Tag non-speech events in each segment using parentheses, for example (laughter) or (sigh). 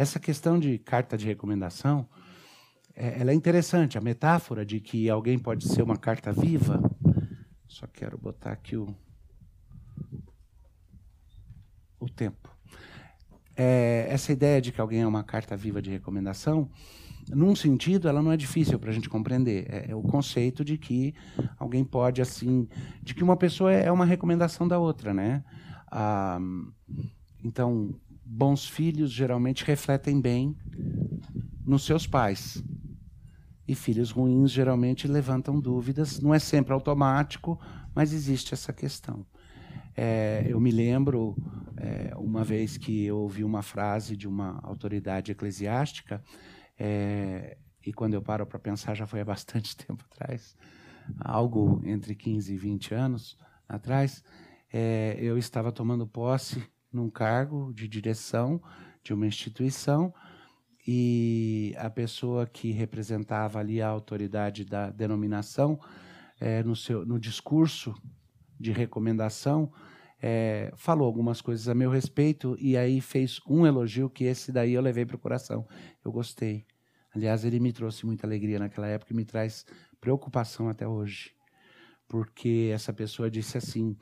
essa questão de carta de recomendação, é, ela é interessante. A metáfora de que alguém pode ser uma carta viva. Só quero botar aqui o, o tempo. É, essa ideia de que alguém é uma carta viva de recomendação, num sentido, ela não é difícil para a gente compreender. É, é, o conceito de que alguém pode, assim, de que uma pessoa é uma recomendação da outra, né? Ah, então, bons filhos geralmente refletem bem nos seus pais. E filhos ruins geralmente levantam dúvidas. Não é sempre automático, mas existe essa questão. É, eu me lembro é, uma vez que eu ouvi uma frase de uma autoridade eclesiástica, é, e quando eu paro para pensar, já foi há bastante (laughs) tempo atrás, algo entre 15 e 20 anos atrás, é, eu estava tomando posse num cargo de direção de uma instituição e a pessoa que representava ali a autoridade da denominação, é, no, seu, no discurso de recomendação, é, falou algumas coisas a meu respeito e aí fez um elogio que esse daí eu levei para o coração. Eu gostei. Aliás, ele me trouxe muita alegria naquela época e me traz preocupação até hoje. Porque essa pessoa disse assim: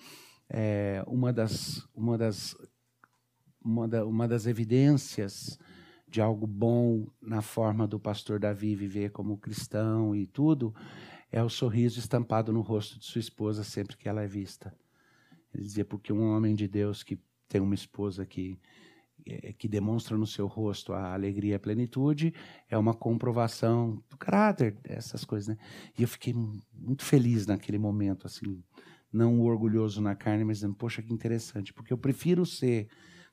é, uma, das, uma, das, uma, da, uma das evidências de algo bom na forma do pastor Davi viver como cristão e tudo, é o sorriso estampado no rosto de sua esposa sempre que ela é vista. Ele dizia, porque um homem de Deus que tem uma esposa que, é, que demonstra no seu rosto a alegria e a plenitude, é uma comprovação do caráter dessas coisas. Né? E eu fiquei muito feliz naquele momento, assim, não orgulhoso na carne, mas dizendo, poxa, que interessante, porque eu prefiro ser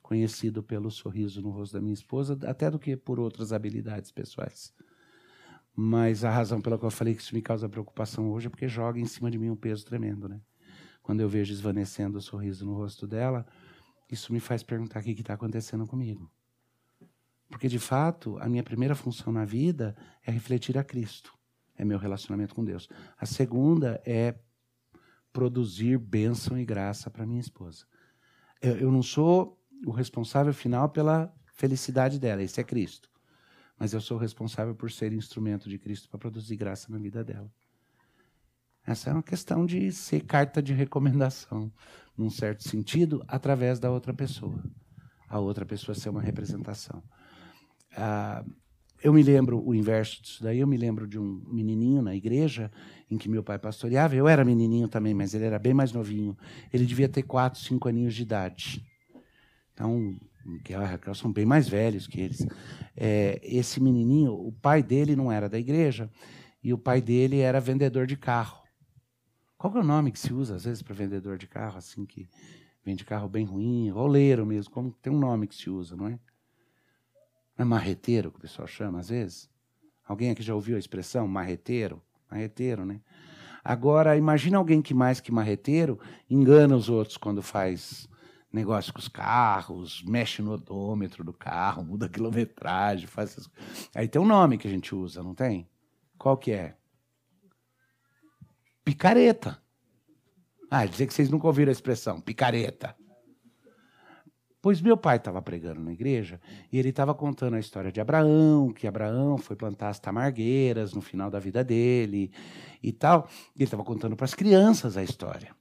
conhecido pelo sorriso no rosto da minha esposa, até do que por outras habilidades pessoais. Mas a razão pela qual eu falei que isso me causa preocupação hoje é porque joga em cima de mim um peso tremendo, né? Quando eu vejo esvanecendo o sorriso no rosto dela, isso me faz perguntar o que está acontecendo comigo. Porque, de fato, a minha primeira função na vida é refletir a Cristo, é meu relacionamento com Deus. A segunda é produzir bênção e graça para minha esposa. Eu, eu não sou o responsável final pela felicidade dela, esse é Cristo. Mas eu sou responsável por ser instrumento de Cristo para produzir graça na vida dela. Essa é uma questão de ser carta de recomendação, num certo sentido, através da outra pessoa. A outra pessoa ser uma representação. Ah, eu me lembro o inverso disso daí. Eu me lembro de um menininho na igreja em que meu pai pastoreava. Eu era menininho também, mas ele era bem mais novinho. Ele devia ter quatro, cinco aninhos de idade. Então, Miguel e Raquel são bem mais velhos que eles. É, esse menininho, o pai dele não era da igreja e o pai dele era vendedor de carro. Qual é o nome que se usa às vezes para vendedor de carro, assim que vende carro bem ruim, roleiro mesmo, como tem um nome que se usa, não é? Não é marreteiro que o pessoal chama às vezes? Alguém aqui já ouviu a expressão marreteiro? Marreteiro, né? Agora, imagina alguém que mais que marreteiro engana os outros quando faz negócio com os carros, mexe no odômetro do carro, (laughs) muda a quilometragem, faz essas... Aí tem um nome que a gente usa, não tem? Qual que é? Picareta. Ah, dizer que vocês nunca ouviram a expressão, picareta. Pois meu pai estava pregando na igreja e ele estava contando a história de Abraão, que Abraão foi plantar as tamargueiras no final da vida dele e tal. E ele estava contando para as crianças a história.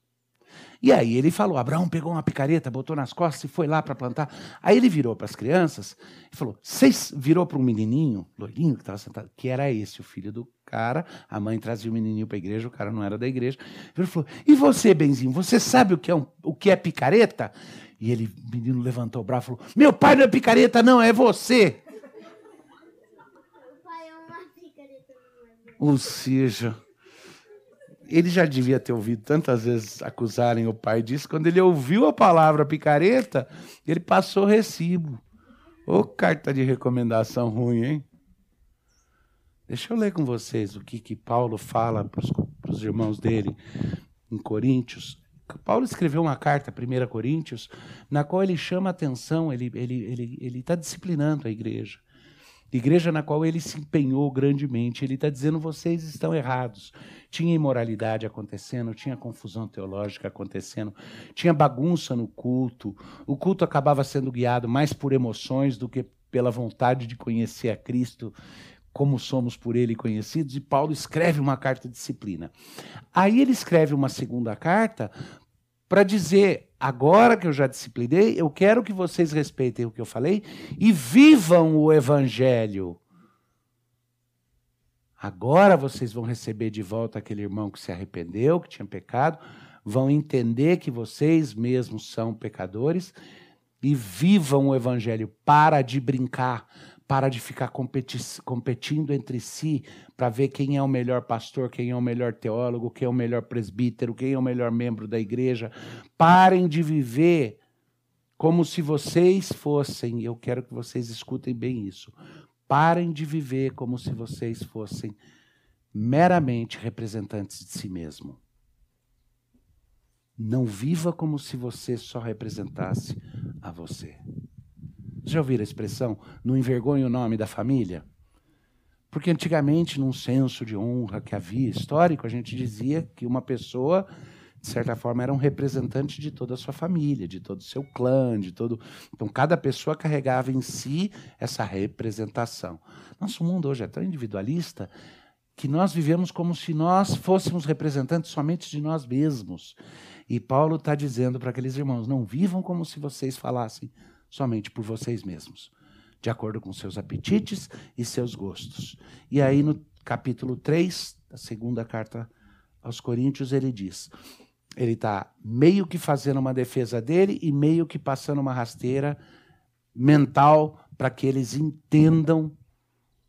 E aí ele falou: Abraão pegou uma picareta, botou nas costas e foi lá para plantar. Aí ele virou para as crianças e falou: Vocês virou para um menininho, loirinho, que estava sentado, que era esse, o filho do cara. A mãe trazia o menininho para a igreja, o cara não era da igreja. Ele falou: E você, Benzinho, você sabe o que é, um, o que é picareta? E ele, o menino levantou o braço e falou: Meu pai não é picareta, não, é você. Ou seja, ele já devia ter ouvido tantas vezes acusarem o pai disso. Quando ele ouviu a palavra picareta, ele passou recibo. Ô carta de recomendação ruim, hein? Deixa eu ler com vocês o que, que Paulo fala para os irmãos dele em Coríntios. Paulo escreveu uma carta, 1 Coríntios, na qual ele chama atenção, ele está ele, ele, ele tá disciplinando a igreja igreja na qual ele se empenhou grandemente. Ele está dizendo: vocês estão errados. Tinha imoralidade acontecendo, tinha confusão teológica acontecendo, tinha bagunça no culto. O culto acabava sendo guiado mais por emoções do que pela vontade de conhecer a Cristo, como somos por ele conhecidos, e Paulo escreve uma carta de disciplina. Aí ele escreve uma segunda carta para dizer: agora que eu já disciplinei, eu quero que vocês respeitem o que eu falei e vivam o evangelho. Agora vocês vão receber de volta aquele irmão que se arrependeu, que tinha pecado, vão entender que vocês mesmos são pecadores e vivam o evangelho. Para de brincar, para de ficar competi competindo entre si para ver quem é o melhor pastor, quem é o melhor teólogo, quem é o melhor presbítero, quem é o melhor membro da igreja. Parem de viver como se vocês fossem, eu quero que vocês escutem bem isso. Parem de viver como se vocês fossem meramente representantes de si mesmo. Não viva como se você só representasse a você. Já ouviram a expressão? Não envergonhe o nome da família? Porque antigamente, num senso de honra que havia histórico, a gente dizia que uma pessoa, de certa forma, era um representante de toda a sua família, de todo o seu clã, de todo. Então, cada pessoa carregava em si essa representação. Nosso mundo hoje é tão individualista que nós vivemos como se nós fôssemos representantes somente de nós mesmos. E Paulo está dizendo para aqueles irmãos: não vivam como se vocês falassem somente por vocês mesmos, de acordo com seus apetites e seus gostos. E aí, no capítulo 3 da segunda carta aos Coríntios, ele diz: ele está meio que fazendo uma defesa dele e meio que passando uma rasteira mental para que eles entendam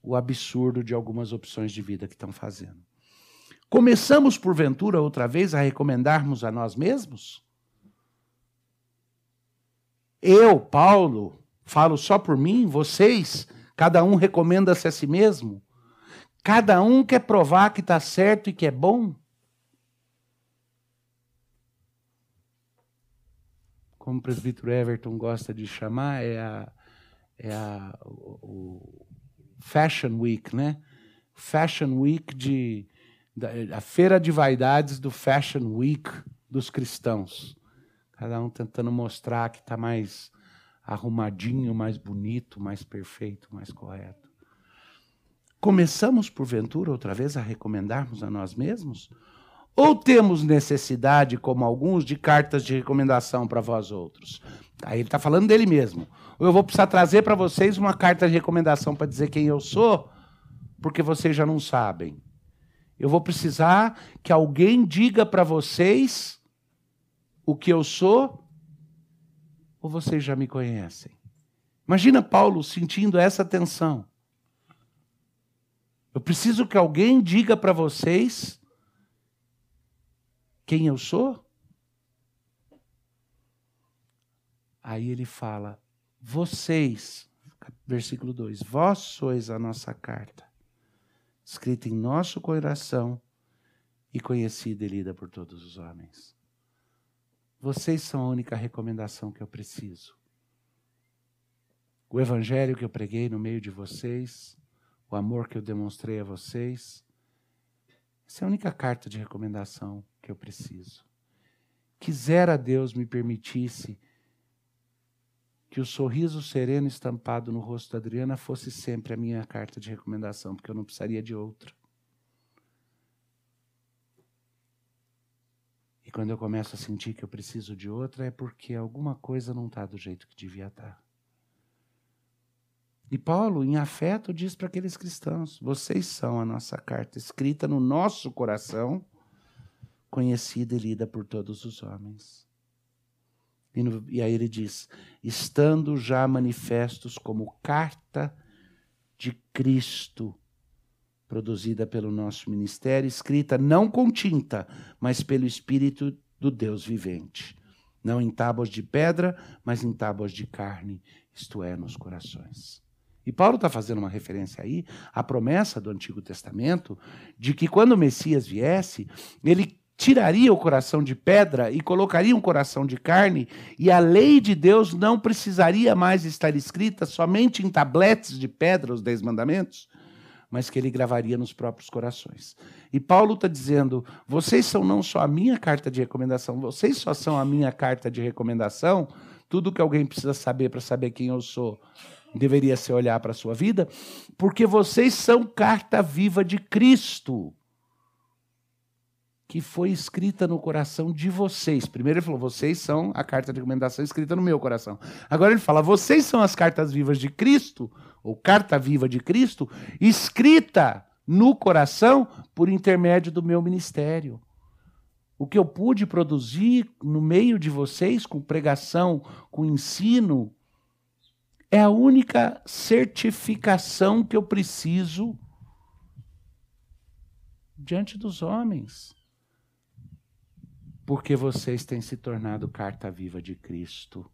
o absurdo de algumas opções de vida que estão fazendo. Começamos, porventura, outra vez a recomendarmos a nós mesmos? Eu, Paulo, falo só por mim, vocês, cada um recomenda-se a si mesmo? Cada um quer provar que está certo e que é bom? Como o presbítero Everton gosta de chamar, é a, é a o, o Fashion Week, né? Fashion Week de a feira de vaidades do Fashion Week dos cristãos. Cada um tentando mostrar que está mais arrumadinho, mais bonito, mais perfeito, mais correto. Começamos, porventura, outra vez a recomendarmos a nós mesmos? Ou temos necessidade, como alguns, de cartas de recomendação para vós outros? Aí ele está falando dele mesmo. Ou eu vou precisar trazer para vocês uma carta de recomendação para dizer quem eu sou, porque vocês já não sabem. Eu vou precisar que alguém diga para vocês o que eu sou, ou vocês já me conhecem? Imagina Paulo sentindo essa tensão. Eu preciso que alguém diga para vocês quem eu sou? Aí ele fala: vocês, versículo 2: vós sois a nossa carta escrita em nosso coração e conhecida e lida por todos os homens. Vocês são a única recomendação que eu preciso. O evangelho que eu preguei no meio de vocês, o amor que eu demonstrei a vocês, essa é a única carta de recomendação que eu preciso. Quisera Deus me permitisse que o sorriso sereno estampado no rosto da Adriana fosse sempre a minha carta de recomendação, porque eu não precisaria de outra. E quando eu começo a sentir que eu preciso de outra, é porque alguma coisa não está do jeito que devia estar. Tá. E Paulo, em afeto, diz para aqueles cristãos: vocês são a nossa carta escrita no nosso coração, conhecida e lida por todos os homens. E, no, e aí ele diz: estando já manifestos como carta de Cristo, produzida pelo nosso ministério, escrita não com tinta, mas pelo Espírito do Deus vivente. Não em tábuas de pedra, mas em tábuas de carne, isto é, nos corações. E Paulo está fazendo uma referência aí à promessa do Antigo Testamento de que quando o Messias viesse, ele tiraria o coração de pedra e colocaria um coração de carne, e a lei de Deus não precisaria mais estar escrita somente em tabletes de pedra, os Dez Mandamentos, mas que ele gravaria nos próprios corações. E Paulo está dizendo: vocês são não só a minha carta de recomendação, vocês só são a minha carta de recomendação. Tudo que alguém precisa saber para saber quem eu sou deveria ser olhar para a sua vida, porque vocês são carta viva de Cristo, que foi escrita no coração de vocês. Primeiro ele falou, vocês são a carta de recomendação escrita no meu coração. Agora ele fala, vocês são as cartas vivas de Cristo, ou carta viva de Cristo, escrita no coração por intermédio do meu ministério. O que eu pude produzir no meio de vocês, com pregação, com ensino, é a única certificação que eu preciso diante dos homens. Porque vocês têm se tornado carta viva de Cristo.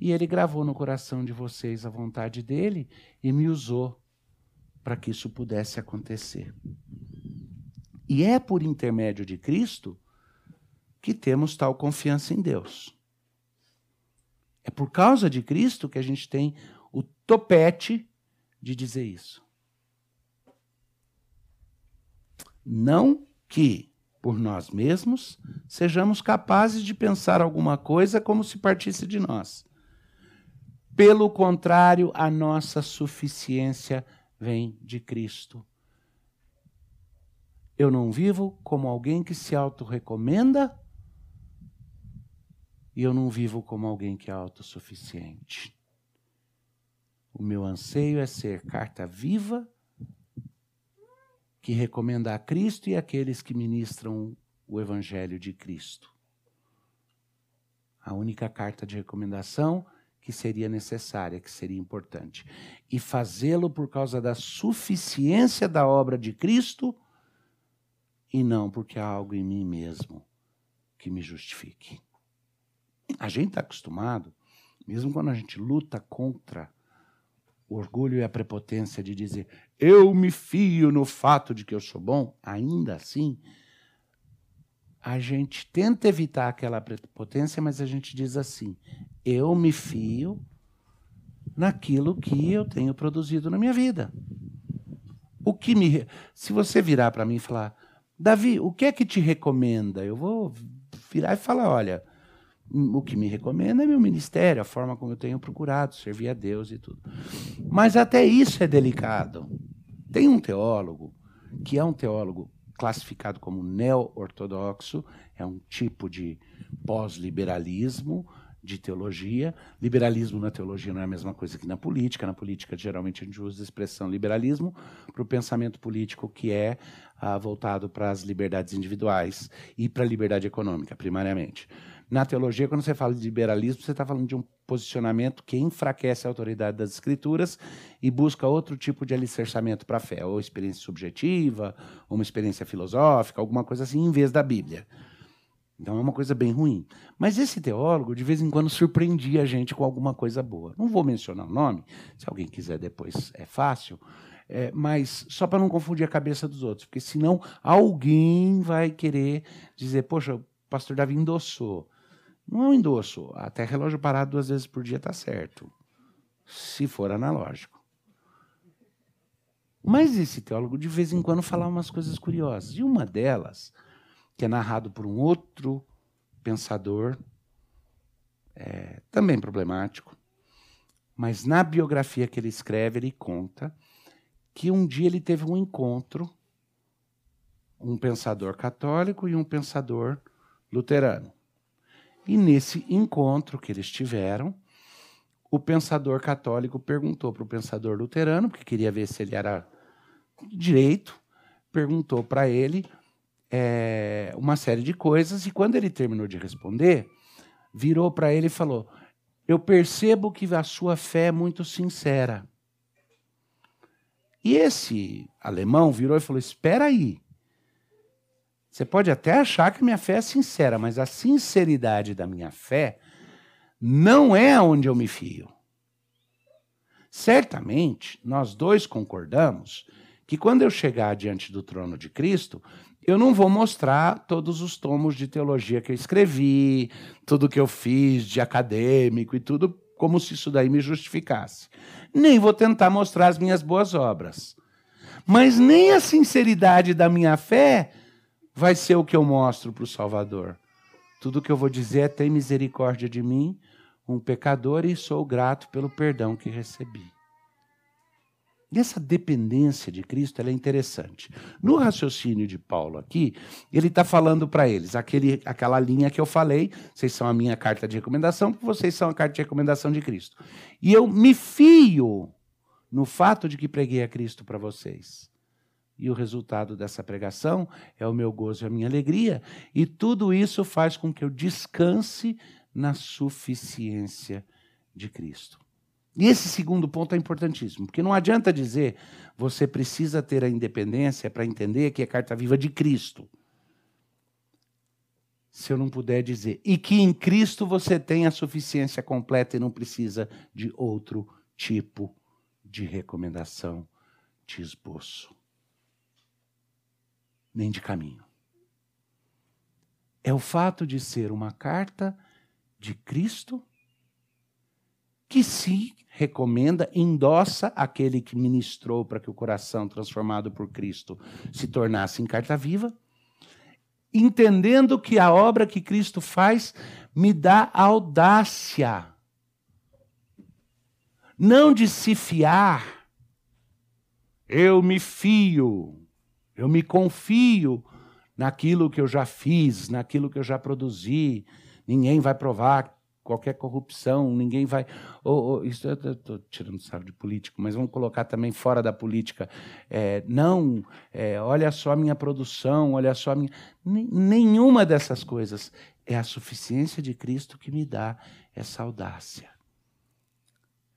E ele gravou no coração de vocês a vontade dele e me usou para que isso pudesse acontecer. E é por intermédio de Cristo que temos tal confiança em Deus. É por causa de Cristo que a gente tem o topete de dizer isso. Não que, por nós mesmos, sejamos capazes de pensar alguma coisa como se partisse de nós. Pelo contrário, a nossa suficiência vem de Cristo. Eu não vivo como alguém que se auto-recomenda e eu não vivo como alguém que é autossuficiente. O meu anseio é ser carta viva que recomenda a Cristo e aqueles que ministram o Evangelho de Cristo. A única carta de recomendação que seria necessária, que seria importante. E fazê-lo por causa da suficiência da obra de Cristo e não porque há algo em mim mesmo que me justifique. A gente está acostumado, mesmo quando a gente luta contra o orgulho e a prepotência de dizer eu me fio no fato de que eu sou bom, ainda assim, a gente tenta evitar aquela prepotência, mas a gente diz assim: eu me fio naquilo que eu tenho produzido na minha vida. O que me. Se você virar para mim e falar, Davi, o que é que te recomenda? Eu vou virar e falar: olha, o que me recomenda é meu ministério, a forma como eu tenho procurado servir a Deus e tudo. Mas até isso é delicado. Tem um teólogo, que é um teólogo classificado como neo-ortodoxo, é um tipo de pós-liberalismo, de teologia. Liberalismo na teologia não é a mesma coisa que na política. Na política, geralmente, a gente usa a expressão liberalismo para o pensamento político que é ah, voltado para as liberdades individuais e para a liberdade econômica, primariamente. Na teologia, quando você fala de liberalismo, você está falando de um posicionamento que enfraquece a autoridade das escrituras e busca outro tipo de alicerçamento para a fé, ou experiência subjetiva, ou uma experiência filosófica, alguma coisa assim, em vez da Bíblia. Então é uma coisa bem ruim. Mas esse teólogo, de vez em quando, surpreendia a gente com alguma coisa boa. Não vou mencionar o nome, se alguém quiser depois é fácil, é, mas só para não confundir a cabeça dos outros, porque senão alguém vai querer dizer: poxa, o pastor Davi endossou. Não é um endosso. Até relógio parado duas vezes por dia está certo, se for analógico. Mas esse teólogo, de vez em quando, falava umas coisas curiosas. E uma delas que é narrado por um outro pensador, é, também problemático, mas na biografia que ele escreve, ele conta que um dia ele teve um encontro, um pensador católico e um pensador luterano. E nesse encontro que eles tiveram, o pensador católico perguntou para o pensador luterano, porque queria ver se ele era direito, perguntou para ele é, uma série de coisas, e quando ele terminou de responder, virou para ele e falou: Eu percebo que a sua fé é muito sincera. E esse alemão virou e falou: Espera aí. Você pode até achar que minha fé é sincera, mas a sinceridade da minha fé não é onde eu me fio. Certamente, nós dois concordamos que quando eu chegar diante do trono de Cristo, eu não vou mostrar todos os tomos de teologia que eu escrevi, tudo que eu fiz de acadêmico e tudo, como se isso daí me justificasse. Nem vou tentar mostrar as minhas boas obras. Mas nem a sinceridade da minha fé vai ser o que eu mostro para o Salvador. Tudo que eu vou dizer é: tem misericórdia de mim, um pecador e sou grato pelo perdão que recebi. E essa dependência de Cristo é interessante. No raciocínio de Paulo aqui, ele está falando para eles, aquele, aquela linha que eu falei, vocês são a minha carta de recomendação, porque vocês são a carta de recomendação de Cristo. E eu me fio no fato de que preguei a Cristo para vocês. E o resultado dessa pregação é o meu gozo e a minha alegria. E tudo isso faz com que eu descanse na suficiência de Cristo. E esse segundo ponto é importantíssimo, porque não adianta dizer você precisa ter a independência para entender que é carta viva de Cristo. Se eu não puder dizer, e que em Cristo você tem a suficiência completa e não precisa de outro tipo de recomendação, de esboço, nem de caminho. É o fato de ser uma carta de Cristo que se recomenda, endossa aquele que ministrou para que o coração transformado por Cristo se tornasse em carta viva, entendendo que a obra que Cristo faz me dá audácia, não de se fiar, eu me fio, eu me confio naquilo que eu já fiz, naquilo que eu já produzi, ninguém vai provar qualquer corrupção, ninguém vai. Oh, oh, isso eu estou tirando sarro de político, mas vamos colocar também fora da política. É, não, é, olha só a minha produção, olha só a minha. Nenhuma dessas coisas. É a suficiência de Cristo que me dá essa audácia.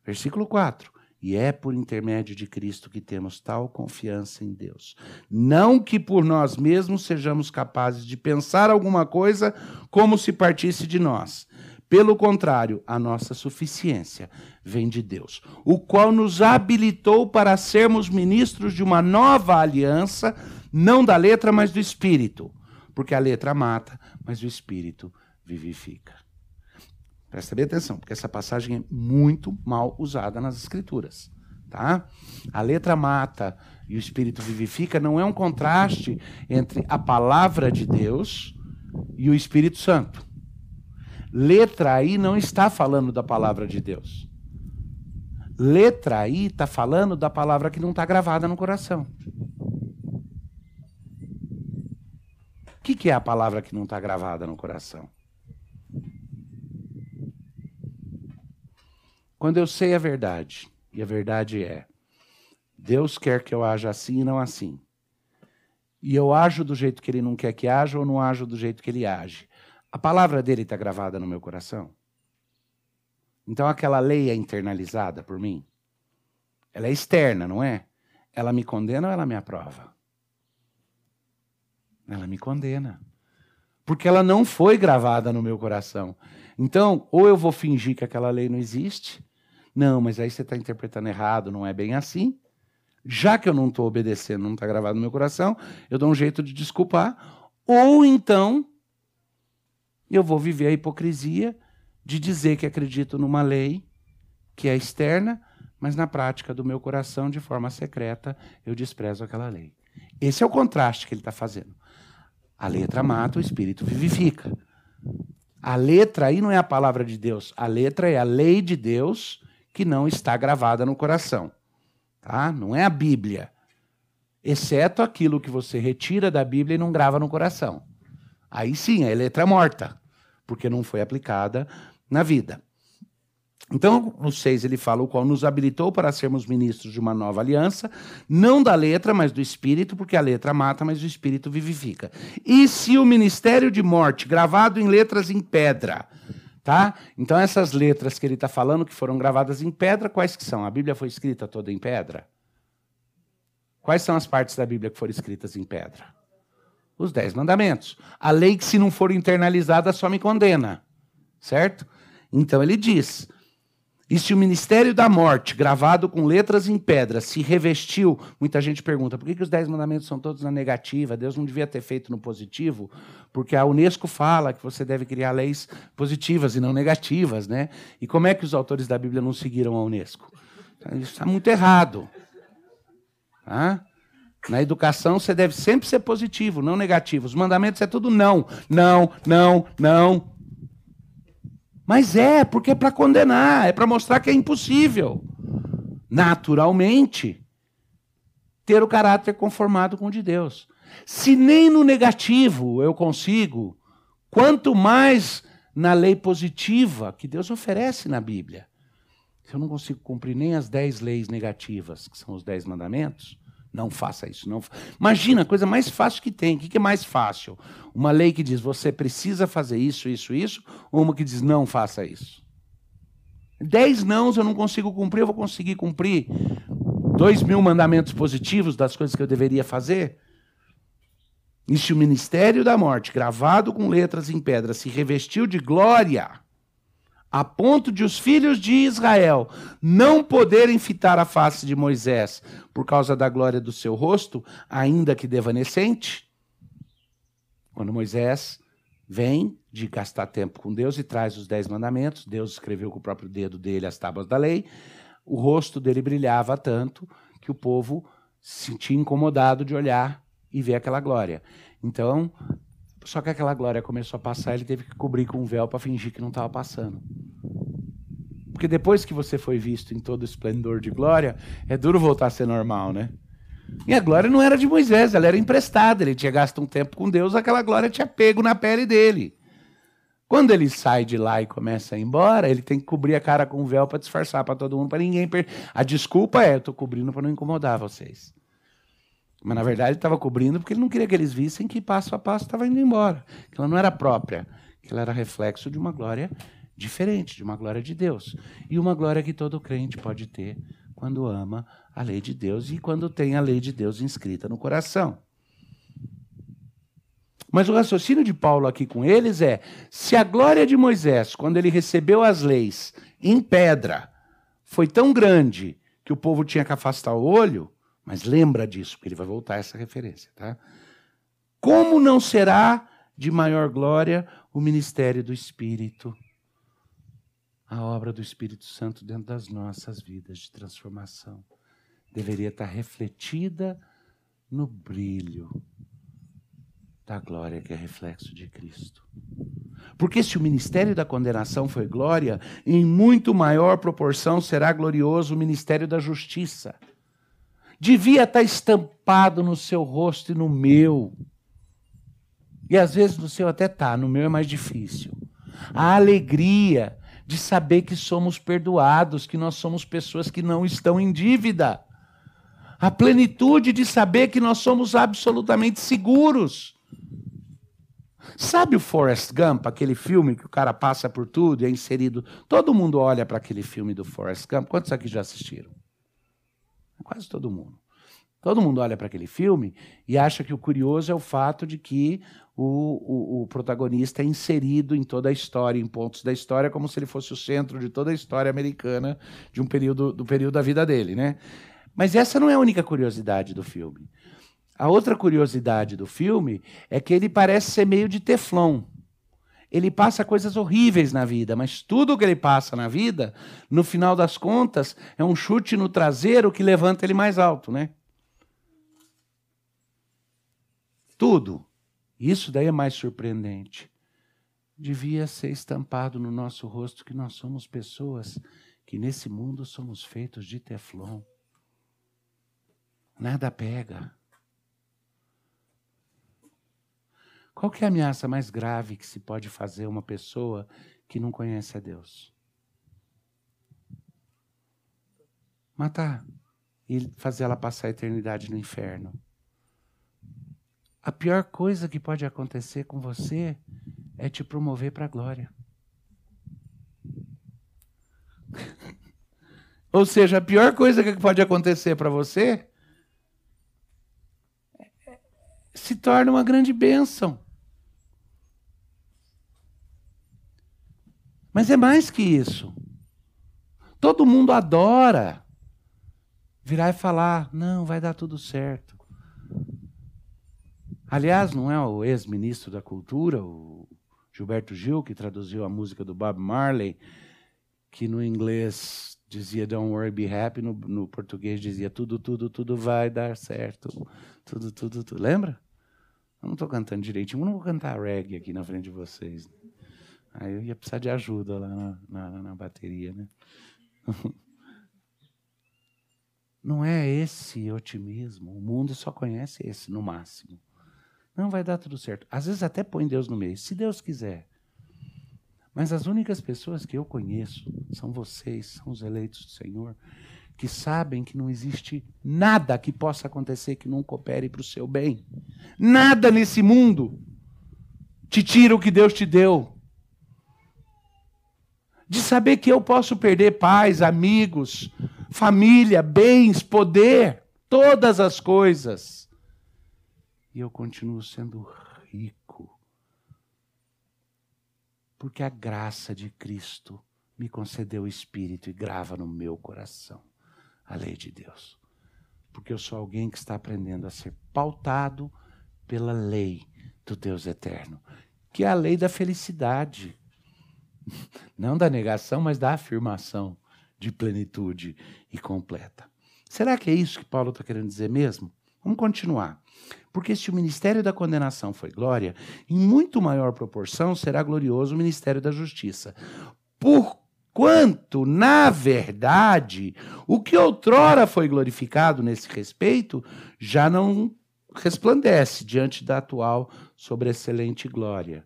Versículo 4. E é por intermédio de Cristo que temos tal confiança em Deus. Não que por nós mesmos sejamos capazes de pensar alguma coisa como se partisse de nós pelo contrário, a nossa suficiência vem de Deus, o qual nos habilitou para sermos ministros de uma nova aliança, não da letra, mas do espírito. Porque a letra mata, mas o espírito vivifica. Presta bem atenção, porque essa passagem é muito mal usada nas escrituras. Tá? A letra mata e o espírito vivifica não é um contraste entre a palavra de Deus e o Espírito Santo. Letra aí não está falando da palavra de Deus. Letra aí está falando da palavra que não está gravada no coração. O que, que é a palavra que não está gravada no coração? Quando eu sei a verdade, e a verdade é: Deus quer que eu haja assim e não assim. E eu ajo do jeito que ele não quer que haja ou não ajo do jeito que ele age. A palavra dele está gravada no meu coração. Então aquela lei é internalizada por mim. Ela é externa, não é? Ela me condena ou ela me aprova? Ela me condena. Porque ela não foi gravada no meu coração. Então, ou eu vou fingir que aquela lei não existe. Não, mas aí você está interpretando errado, não é bem assim. Já que eu não estou obedecendo, não está gravado no meu coração, eu dou um jeito de desculpar. Ou então eu vou viver a hipocrisia de dizer que acredito numa lei que é externa, mas na prática do meu coração, de forma secreta, eu desprezo aquela lei. Esse é o contraste que ele está fazendo. A letra mata, o espírito vivifica. A letra aí não é a palavra de Deus, a letra é a lei de Deus que não está gravada no coração. Tá? Não é a Bíblia. Exceto aquilo que você retira da Bíblia e não grava no coração. Aí sim, é letra morta, porque não foi aplicada na vida. Então, no 6 ele fala o qual nos habilitou para sermos ministros de uma nova aliança, não da letra, mas do espírito, porque a letra mata, mas o espírito vivifica. E se o ministério de morte, gravado em letras em pedra, tá? Então essas letras que ele está falando que foram gravadas em pedra, quais que são? A Bíblia foi escrita toda em pedra? Quais são as partes da Bíblia que foram escritas em pedra? Os dez mandamentos. A lei que, se não for internalizada, só me condena. Certo? Então ele diz: e se o ministério da morte, gravado com letras em pedra, se revestiu, muita gente pergunta por que, que os dez mandamentos são todos na negativa? Deus não devia ter feito no positivo? Porque a Unesco fala que você deve criar leis positivas e não negativas, né? E como é que os autores da Bíblia não seguiram a Unesco? Isso está muito errado. Na educação você deve sempre ser positivo, não negativo. Os mandamentos é tudo não, não, não, não. Mas é, porque é para condenar, é para mostrar que é impossível, naturalmente, ter o caráter conformado com o de Deus. Se nem no negativo eu consigo, quanto mais na lei positiva que Deus oferece na Bíblia. Se eu não consigo cumprir nem as dez leis negativas, que são os dez mandamentos, não faça isso. Não. Imagina, a coisa mais fácil que tem. O que é mais fácil? Uma lei que diz você precisa fazer isso, isso, isso, ou uma que diz não faça isso? Dez nãos eu não consigo cumprir, eu vou conseguir cumprir dois mil mandamentos positivos das coisas que eu deveria fazer? E se o ministério da morte, gravado com letras em pedra, se revestiu de glória a ponto de os filhos de Israel não poderem fitar a face de Moisés por causa da glória do seu rosto, ainda que devanecente. Quando Moisés vem de gastar tempo com Deus e traz os dez mandamentos, Deus escreveu com o próprio dedo dele as tábuas da lei, o rosto dele brilhava tanto que o povo se sentia incomodado de olhar e ver aquela glória. Então, só que aquela glória começou a passar, ele teve que cobrir com um véu para fingir que não estava passando. Porque depois que você foi visto em todo o esplendor de glória, é duro voltar a ser normal, né? E a glória não era de Moisés, ela era emprestada. Ele tinha gasto um tempo com Deus, aquela glória tinha pego na pele dele. Quando ele sai de lá e começa a ir embora, ele tem que cobrir a cara com um véu para disfarçar para todo mundo, para ninguém. Per... A desculpa é: eu estou cobrindo para não incomodar vocês. Mas na verdade ele estava cobrindo porque ele não queria que eles vissem que passo a passo estava indo embora. Que ela não era própria, que ela era reflexo de uma glória diferente, de uma glória de Deus. E uma glória que todo crente pode ter quando ama a lei de Deus e quando tem a lei de Deus inscrita no coração. Mas o raciocínio de Paulo aqui com eles é: se a glória de Moisés, quando ele recebeu as leis em pedra, foi tão grande que o povo tinha que afastar o olho, mas lembra disso, porque ele vai voltar a essa referência. Tá? Como não será de maior glória o ministério do Espírito, a obra do Espírito Santo dentro das nossas vidas de transformação? Deveria estar refletida no brilho da glória que é reflexo de Cristo. Porque se o ministério da condenação foi glória, em muito maior proporção será glorioso o ministério da justiça devia estar estampado no seu rosto e no meu. E às vezes no seu até está, no meu é mais difícil. A alegria de saber que somos perdoados, que nós somos pessoas que não estão em dívida. A plenitude de saber que nós somos absolutamente seguros. Sabe o Forrest Gump, aquele filme que o cara passa por tudo e é inserido? Todo mundo olha para aquele filme do Forrest Gump. Quantos aqui já assistiram? Quase todo mundo. Todo mundo olha para aquele filme e acha que o curioso é o fato de que o, o, o, protagonista é inserido em toda a história, em pontos da história, como se ele fosse o centro de toda a história americana de um período do período da vida dele, né? Mas essa não é a única curiosidade do filme. A outra curiosidade do filme é que ele parece ser meio de teflon ele passa coisas horríveis na vida, mas tudo que ele passa na vida, no final das contas, é um chute no traseiro que levanta ele mais alto, né? Tudo. Isso daí é mais surpreendente. Devia ser estampado no nosso rosto que nós somos pessoas que nesse mundo somos feitos de teflon. Nada pega. Qual que é a ameaça mais grave que se pode fazer a uma pessoa que não conhece a Deus? Matar e fazer ela passar a eternidade no inferno. A pior coisa que pode acontecer com você é te promover para a glória. (laughs) Ou seja, a pior coisa que pode acontecer para você se torna uma grande bênção. Mas é mais que isso. Todo mundo adora virar e falar: não, vai dar tudo certo. Aliás, não é o ex-ministro da Cultura, o Gilberto Gil, que traduziu a música do Bob Marley, que no inglês dizia Don't worry, be happy, no, no português dizia tudo, tudo, tudo vai dar certo. Tudo, tudo, tudo. Lembra? Eu não estou cantando direitinho, eu não vou cantar reggae aqui na frente de vocês. Aí eu ia precisar de ajuda lá na, na, na bateria, né? (laughs) Não é esse otimismo. O mundo só conhece esse, no máximo. Não vai dar tudo certo. Às vezes até põe Deus no meio, se Deus quiser. Mas as únicas pessoas que eu conheço são vocês, são os eleitos do Senhor, que sabem que não existe nada que possa acontecer que não coopere para o seu bem. Nada nesse mundo te tira o que Deus te deu. De saber que eu posso perder pais, amigos, família, bens, poder, todas as coisas. E eu continuo sendo rico. Porque a graça de Cristo me concedeu o Espírito e grava no meu coração a lei de Deus. Porque eu sou alguém que está aprendendo a ser pautado pela lei do Deus eterno, que é a lei da felicidade. (laughs) Não da negação, mas da afirmação de plenitude e completa. Será que é isso que Paulo está querendo dizer mesmo? Vamos continuar. Porque se o ministério da condenação foi glória, em muito maior proporção será glorioso o ministério da justiça. Por quanto, na verdade, o que outrora foi glorificado nesse respeito já não resplandece diante da atual sobreexcelente glória.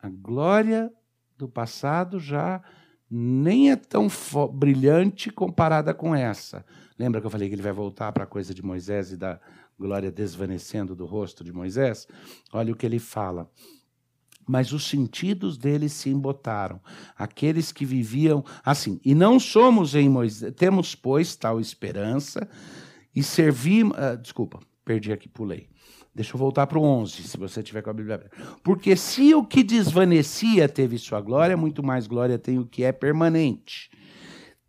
A glória do passado já nem é tão brilhante comparada com essa. Lembra que eu falei que ele vai voltar para a coisa de Moisés e da glória desvanecendo do rosto de Moisés? Olha o que ele fala mas os sentidos deles se embotaram. Aqueles que viviam assim. E não somos em Moisés, temos, pois, tal esperança e servimos. Uh, desculpa, perdi aqui, pulei. Deixa eu voltar para o 11, se você tiver com a Bíblia aberta. Porque se o que desvanecia teve sua glória, muito mais glória tem o que é permanente.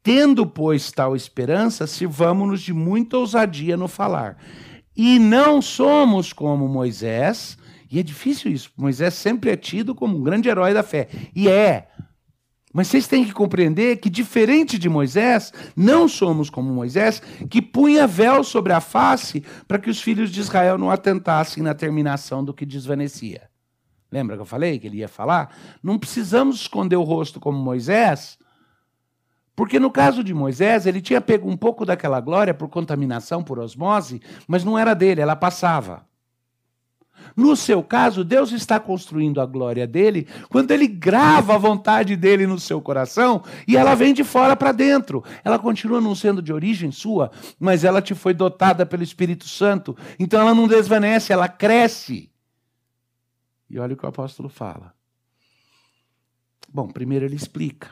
Tendo, pois, tal esperança, sirvamos-nos de muita ousadia no falar. E não somos como Moisés, e é difícil isso. Moisés sempre é tido como um grande herói da fé. E é. Mas vocês têm que compreender que, diferente de Moisés, não somos como Moisés, que punha véu sobre a face para que os filhos de Israel não atentassem na terminação do que desvanecia. Lembra que eu falei que ele ia falar? Não precisamos esconder o rosto como Moisés, porque no caso de Moisés, ele tinha pego um pouco daquela glória por contaminação, por osmose, mas não era dele, ela passava. No seu caso, Deus está construindo a glória dele quando ele grava a vontade dele no seu coração e ela vem de fora para dentro. Ela continua não sendo de origem sua, mas ela te foi dotada pelo Espírito Santo. Então ela não desvanece, ela cresce. E olha o que o apóstolo fala. Bom, primeiro ele explica.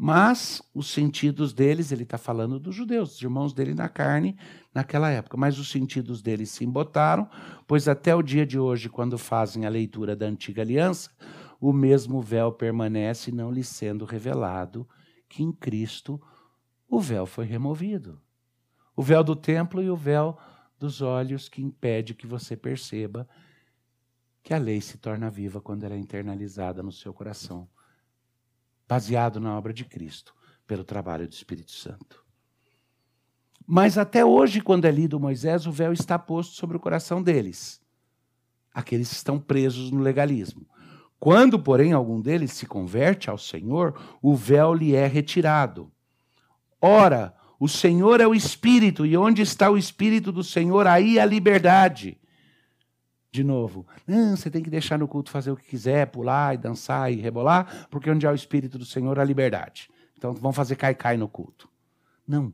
Mas os sentidos deles, ele está falando dos judeus, dos irmãos dele na carne, naquela época. Mas os sentidos deles se embotaram, pois até o dia de hoje, quando fazem a leitura da antiga aliança, o mesmo véu permanece, não lhe sendo revelado que em Cristo o véu foi removido. O véu do templo e o véu dos olhos que impede que você perceba que a lei se torna viva quando ela é internalizada no seu coração baseado na obra de Cristo, pelo trabalho do Espírito Santo. Mas até hoje, quando é lido Moisés, o véu está posto sobre o coração deles. Aqueles que estão presos no legalismo. Quando, porém, algum deles se converte ao Senhor, o véu lhe é retirado. Ora, o Senhor é o Espírito, e onde está o Espírito do Senhor, aí a liberdade de novo. Não, você tem que deixar no culto fazer o que quiser, pular e dançar e rebolar, porque onde há o Espírito do Senhor há liberdade. Então vão fazer cai-cai no culto. Não.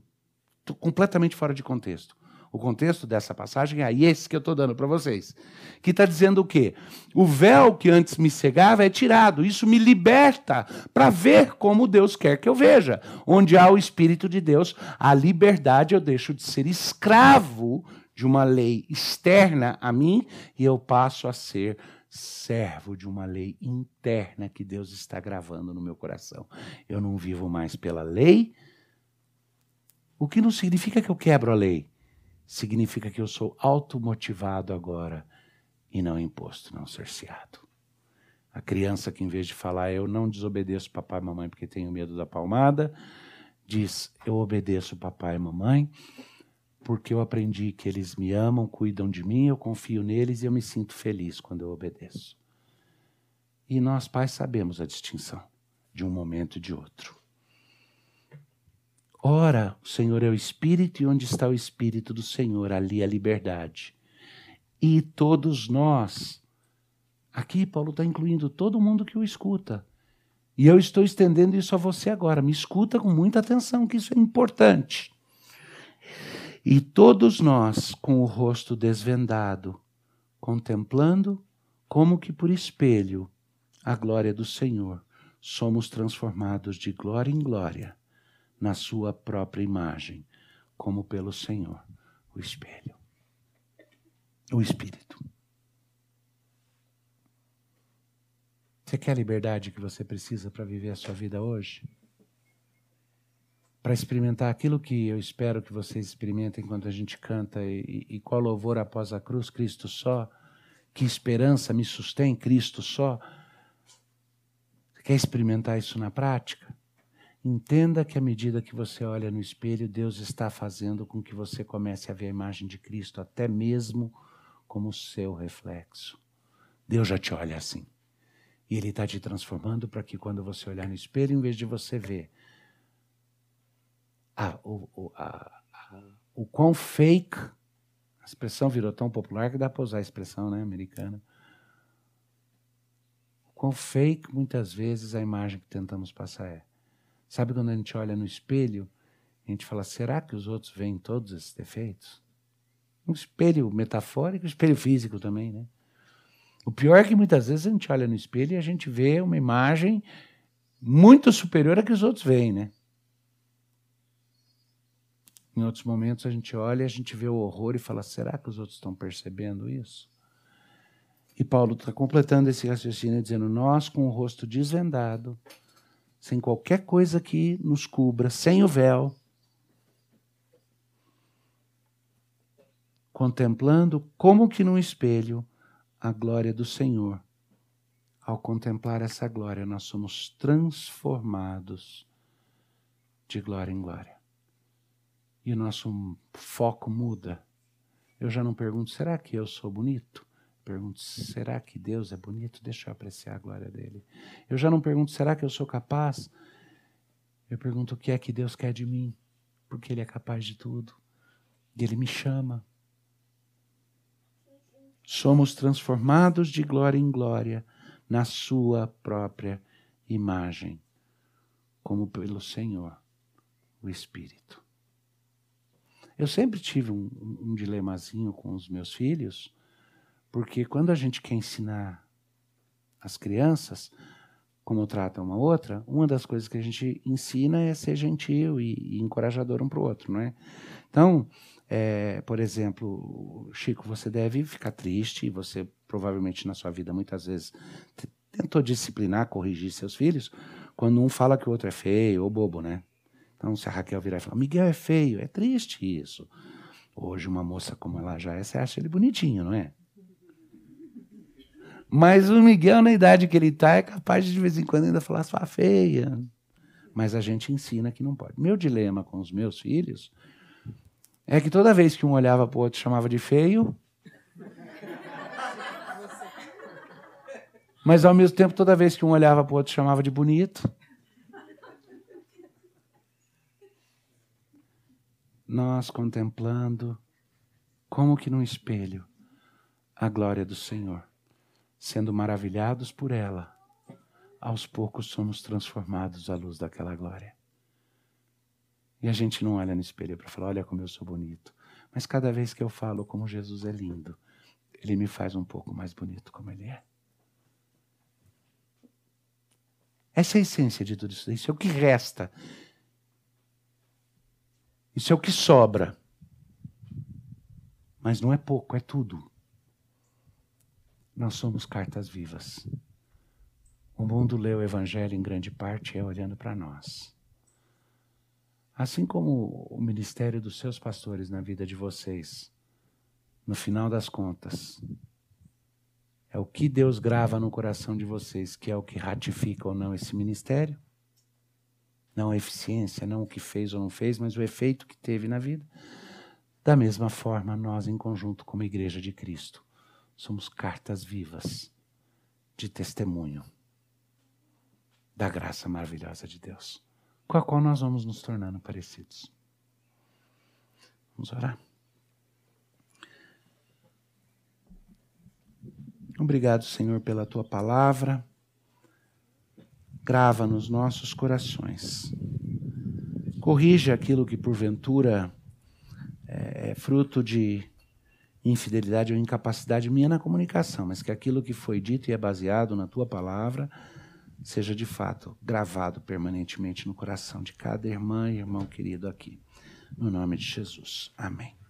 Estou completamente fora de contexto. O contexto dessa passagem é esse que eu estou dando para vocês. Que está dizendo o quê? O véu que antes me cegava é tirado. Isso me liberta para ver como Deus quer que eu veja. Onde há o Espírito de Deus, a liberdade eu deixo de ser escravo de uma lei externa a mim e eu passo a ser servo de uma lei interna que Deus está gravando no meu coração. Eu não vivo mais pela lei, o que não significa que eu quebro a lei. Significa que eu sou automotivado agora e não imposto, não cerceado. A criança que, em vez de falar eu não desobedeço papai e mamãe porque tenho medo da palmada, diz eu obedeço papai e mamãe porque eu aprendi que eles me amam, cuidam de mim, eu confio neles e eu me sinto feliz quando eu obedeço. E nós, pais, sabemos a distinção de um momento e de outro. Ora, o Senhor é o Espírito, e onde está o Espírito do Senhor, ali a liberdade. E todos nós, aqui Paulo está incluindo todo mundo que o escuta. E eu estou estendendo isso a você agora. Me escuta com muita atenção, que isso é importante. E todos nós, com o rosto desvendado, contemplando, como que por espelho, a glória do Senhor, somos transformados de glória em glória na sua própria imagem, como pelo Senhor, o espelho, o Espírito. Você quer a liberdade que você precisa para viver a sua vida hoje? Para experimentar aquilo que eu espero que vocês experimentem enquanto a gente canta e, e qual louvor após a cruz, Cristo só, que esperança me sustém, Cristo só. Quer experimentar isso na prática? Entenda que à medida que você olha no espelho, Deus está fazendo com que você comece a ver a imagem de Cristo, até mesmo como seu reflexo. Deus já te olha assim. E Ele está te transformando para que quando você olhar no espelho, em vez de você ver ah, o, o, a, a, o quão fake, a expressão virou tão popular que dá para usar a expressão né, americana quão fake muitas vezes a imagem que tentamos passar é. Sabe quando a gente olha no espelho, a gente fala: será que os outros veem todos esses defeitos? Um espelho metafórico, um espelho físico também, né? O pior é que muitas vezes a gente olha no espelho e a gente vê uma imagem muito superior à que os outros veem, né? Em outros momentos a gente olha e a gente vê o horror e fala: será que os outros estão percebendo isso? E Paulo está completando esse raciocínio dizendo: Nós, com o rosto desvendado, sem qualquer coisa que nos cubra, sem o véu, contemplando como que num espelho a glória do Senhor. Ao contemplar essa glória, nós somos transformados de glória em glória. E o nosso foco muda. Eu já não pergunto: será que eu sou bonito? Pergunto, será que Deus é bonito? Deixa eu apreciar a glória dele. Eu já não pergunto, será que eu sou capaz? Eu pergunto, o que é que Deus quer de mim? Porque Ele é capaz de tudo. E Ele me chama. Somos transformados de glória em glória na Sua própria imagem, como pelo Senhor, o Espírito. Eu sempre tive um, um dilemazinho com os meus filhos porque quando a gente quer ensinar as crianças como trata uma outra, uma das coisas que a gente ensina é ser gentil e, e encorajador um para o outro, não é? Então, é, por exemplo, Chico, você deve ficar triste, você provavelmente na sua vida muitas vezes tentou disciplinar, corrigir seus filhos, quando um fala que o outro é feio ou bobo, né? Então, se a Raquel virar e falar, Miguel é feio, é triste isso. Hoje, uma moça como ela já é, você acha ele bonitinho, não é? Mas o Miguel, na idade que ele está, é capaz de, de vez em quando, ainda falar sua feia. Mas a gente ensina que não pode. Meu dilema com os meus filhos é que toda vez que um olhava para o outro chamava de feio. Mas ao mesmo tempo, toda vez que um olhava para o outro chamava de bonito. Nós contemplando, como que num espelho, a glória do Senhor sendo maravilhados por ela, aos poucos somos transformados à luz daquela glória. E a gente não olha no espelho para falar, olha como eu sou bonito. Mas cada vez que eu falo como Jesus é lindo, ele me faz um pouco mais bonito como ele é. Essa é a essência de tudo isso. Isso é o que resta. Isso é o que sobra. Mas não é pouco, é tudo. Nós somos cartas vivas. O mundo lê o Evangelho em grande parte é olhando para nós. Assim como o ministério dos seus pastores na vida de vocês, no final das contas, é o que Deus grava no coração de vocês que é o que ratifica ou não esse ministério. Não a eficiência, não o que fez ou não fez, mas o efeito que teve na vida. Da mesma forma, nós, em conjunto como Igreja de Cristo, somos cartas vivas de testemunho da graça maravilhosa de Deus, com a qual nós vamos nos tornando parecidos. Vamos orar. Obrigado, Senhor, pela tua palavra. Grava nos nossos corações. Corrija aquilo que porventura é, é fruto de infidelidade ou incapacidade minha na comunicação, mas que aquilo que foi dito e é baseado na tua palavra seja de fato gravado permanentemente no coração de cada irmã e irmão querido aqui. No nome de Jesus. Amém.